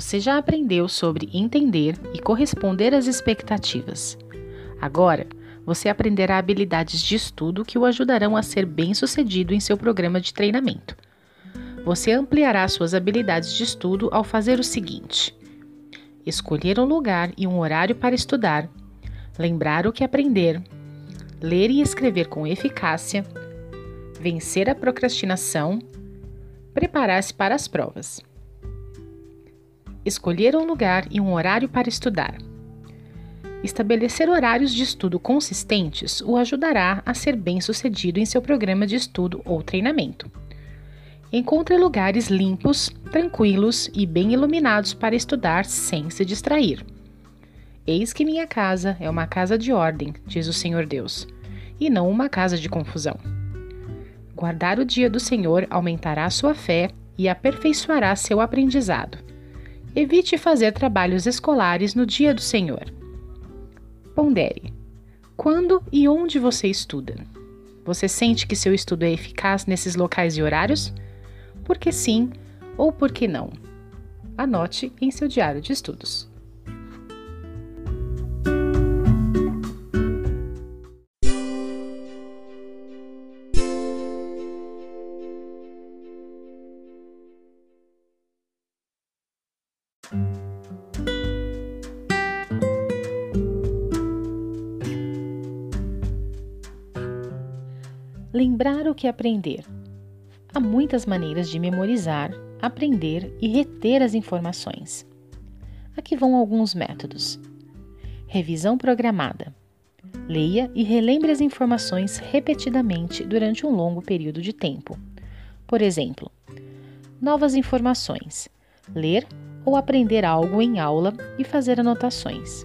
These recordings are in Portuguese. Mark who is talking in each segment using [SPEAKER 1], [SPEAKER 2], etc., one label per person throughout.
[SPEAKER 1] Você já aprendeu sobre entender e corresponder às expectativas. Agora, você aprenderá habilidades de estudo que o ajudarão a ser bem-sucedido em seu programa de treinamento. Você ampliará suas habilidades de estudo ao fazer o seguinte: escolher um lugar e um horário para estudar, lembrar o que aprender, ler e escrever com eficácia, vencer a procrastinação, preparar-se para as provas. Escolher um lugar e um horário para estudar. Estabelecer horários de estudo consistentes o ajudará a ser bem-sucedido em seu programa de estudo ou treinamento. Encontre lugares limpos, tranquilos e bem iluminados para estudar sem se distrair. Eis que minha casa é uma casa de ordem, diz o Senhor Deus, e não uma casa de confusão. Guardar o dia do Senhor aumentará sua fé e aperfeiçoará seu aprendizado. Evite fazer trabalhos escolares no dia do Senhor. Pondere: quando e onde você estuda? Você sente que seu estudo é eficaz nesses locais e horários? Por que sim ou por que não? Anote em seu diário de estudos. Lembrar o que aprender. Há muitas maneiras de memorizar, aprender e reter as informações. Aqui vão alguns métodos. Revisão programada. Leia e relembre as informações repetidamente durante um longo período de tempo. Por exemplo, novas informações. Ler ou aprender algo em aula e fazer anotações.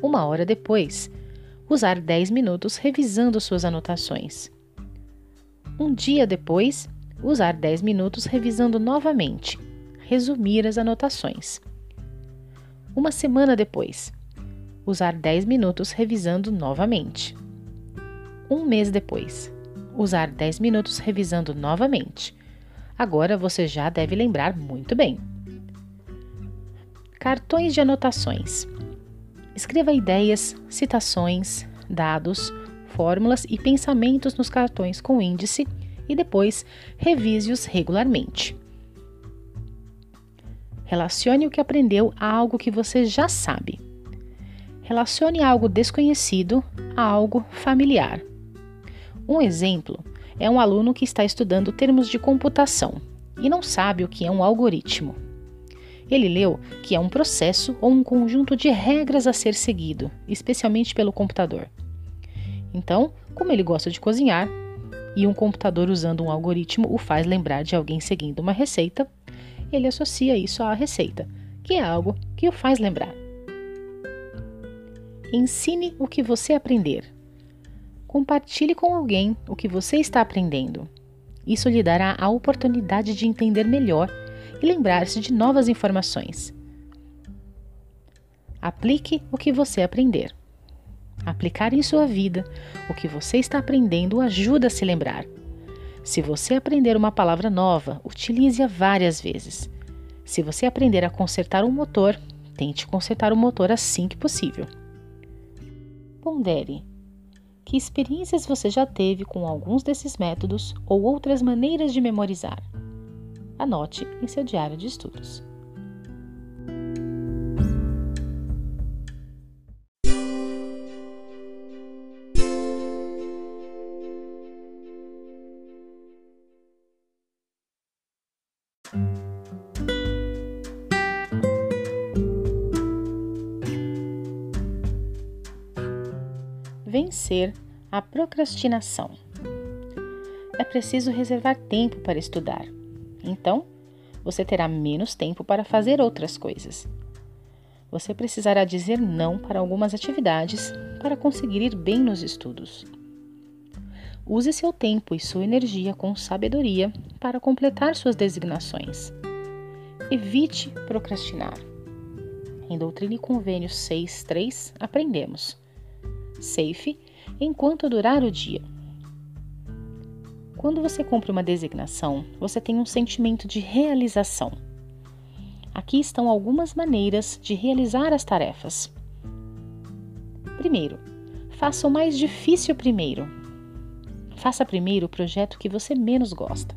[SPEAKER 1] Uma hora depois, usar 10 minutos revisando suas anotações. Um dia depois, usar 10 minutos revisando novamente, resumir as anotações. Uma semana depois, usar 10 minutos revisando novamente. Um mês depois, usar 10 minutos revisando novamente. Agora você já deve lembrar muito bem. Cartões de anotações. Escreva ideias, citações, dados, fórmulas e pensamentos nos cartões com índice e depois revise-os regularmente. Relacione o que aprendeu a algo que você já sabe. Relacione algo desconhecido a algo familiar. Um exemplo é um aluno que está estudando termos de computação e não sabe o que é um algoritmo. Ele leu que é um processo ou um conjunto de regras a ser seguido, especialmente pelo computador. Então, como ele gosta de cozinhar e um computador usando um algoritmo o faz lembrar de alguém seguindo uma receita, ele associa isso à receita, que é algo que o faz lembrar. Ensine o que você aprender. Compartilhe com alguém o que você está aprendendo. Isso lhe dará a oportunidade de entender melhor e lembrar-se de novas informações. Aplique o que você aprender. Aplicar em sua vida o que você está aprendendo ajuda a se lembrar. Se você aprender uma palavra nova, utilize-a várias vezes. Se você aprender a consertar um motor, tente consertar o motor assim que possível. Pondere. Que experiências você já teve com alguns desses métodos ou outras maneiras de memorizar? Anote em seu diário de estudos. Vencer a procrastinação. É preciso reservar tempo para estudar então, você terá menos tempo para fazer outras coisas. Você precisará dizer não para algumas atividades para conseguir ir bem nos estudos. Use seu tempo e sua energia com sabedoria para completar suas designações. Evite procrastinar. Em Doutrina e Convênio 6.3 aprendemos: Safe enquanto durar o dia. Quando você cumpre uma designação, você tem um sentimento de realização. Aqui estão algumas maneiras de realizar as tarefas. Primeiro, faça o mais difícil primeiro. Faça primeiro o projeto que você menos gosta.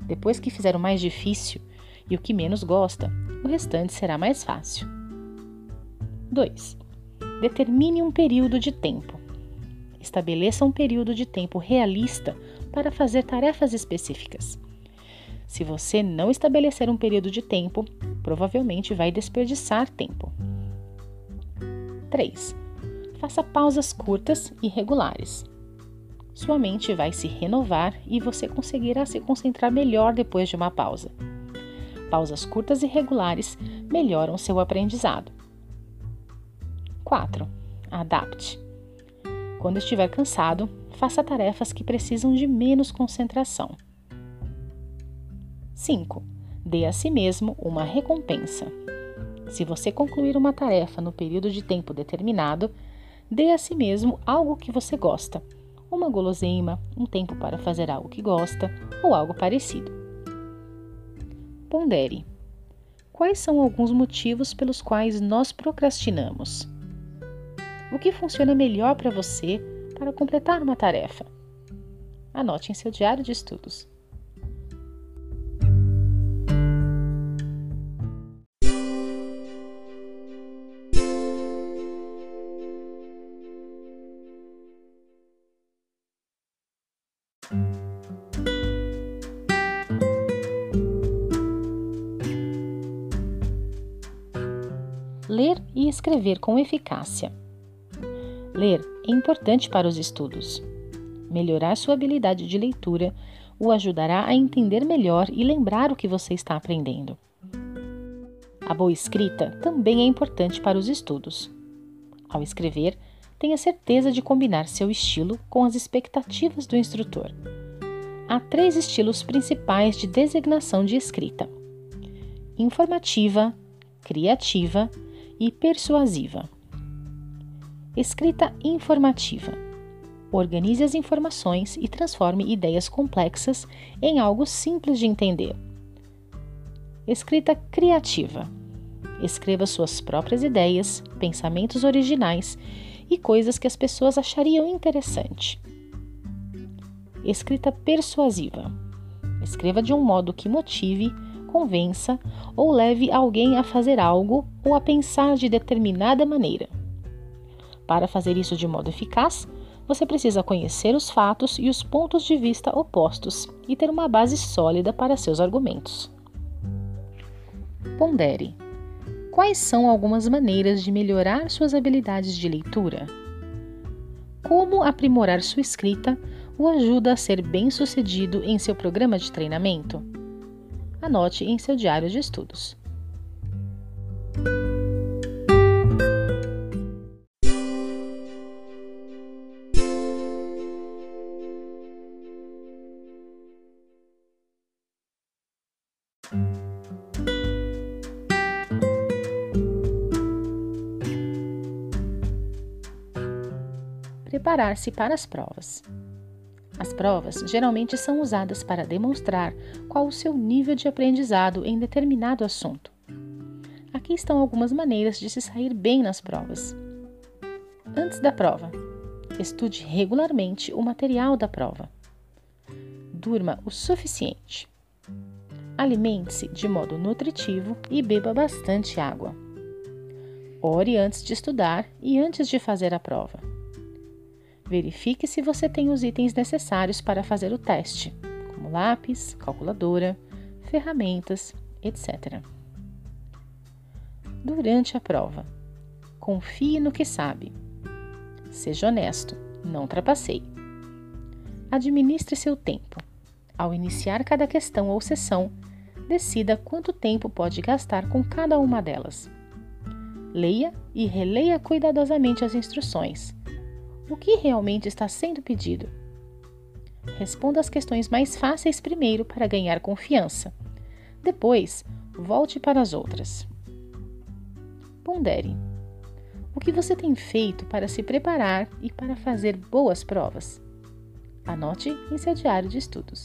[SPEAKER 1] Depois que fizer o mais difícil e o que menos gosta, o restante será mais fácil. 2. Determine um período de tempo. Estabeleça um período de tempo realista para fazer tarefas específicas. Se você não estabelecer um período de tempo, provavelmente vai desperdiçar tempo. 3. Faça pausas curtas e regulares. Sua mente vai se renovar e você conseguirá se concentrar melhor depois de uma pausa. Pausas curtas e regulares melhoram seu aprendizado. 4. Adapte. Quando estiver cansado, faça tarefas que precisam de menos concentração. 5. Dê a si mesmo uma recompensa. Se você concluir uma tarefa no período de tempo determinado, dê a si mesmo algo que você gosta, uma guloseima, um tempo para fazer algo que gosta ou algo parecido. Pondere. Quais são alguns motivos pelos quais nós procrastinamos? O que funciona melhor para você para completar uma tarefa? Anote em seu diário de estudos. Ler e escrever com eficácia. Ler é importante para os estudos. Melhorar sua habilidade de leitura o ajudará a entender melhor e lembrar o que você está aprendendo. A boa escrita também é importante para os estudos. Ao escrever, tenha certeza de combinar seu estilo com as expectativas do instrutor. Há três estilos principais de designação de escrita: informativa, criativa e persuasiva. Escrita informativa. Organize as informações e transforme ideias complexas em algo simples de entender. Escrita criativa. Escreva suas próprias ideias, pensamentos originais e coisas que as pessoas achariam interessante. Escrita persuasiva. Escreva de um modo que motive, convença ou leve alguém a fazer algo ou a pensar de determinada maneira. Para fazer isso de modo eficaz, você precisa conhecer os fatos e os pontos de vista opostos e ter uma base sólida para seus argumentos. Pondere. Quais são algumas maneiras de melhorar suas habilidades de leitura? Como aprimorar sua escrita o ajuda a ser bem-sucedido em seu programa de treinamento? Anote em seu diário de estudos. Preparar-se para as provas. As provas geralmente são usadas para demonstrar qual o seu nível de aprendizado em determinado assunto. Aqui estão algumas maneiras de se sair bem nas provas. Antes da prova, estude regularmente o material da prova. Durma o suficiente. Alimente-se de modo nutritivo e beba bastante água. Ore antes de estudar e antes de fazer a prova. Verifique se você tem os itens necessários para fazer o teste, como lápis, calculadora, ferramentas, etc. Durante a prova, confie no que sabe. Seja honesto, não trapaceie. Administre seu tempo. Ao iniciar cada questão ou sessão, decida quanto tempo pode gastar com cada uma delas. Leia e releia cuidadosamente as instruções. O que realmente está sendo pedido? Responda as questões mais fáceis primeiro para ganhar confiança. Depois, volte para as outras. Pondere. O que você tem feito para se preparar e para fazer boas provas? Anote em seu diário de estudos.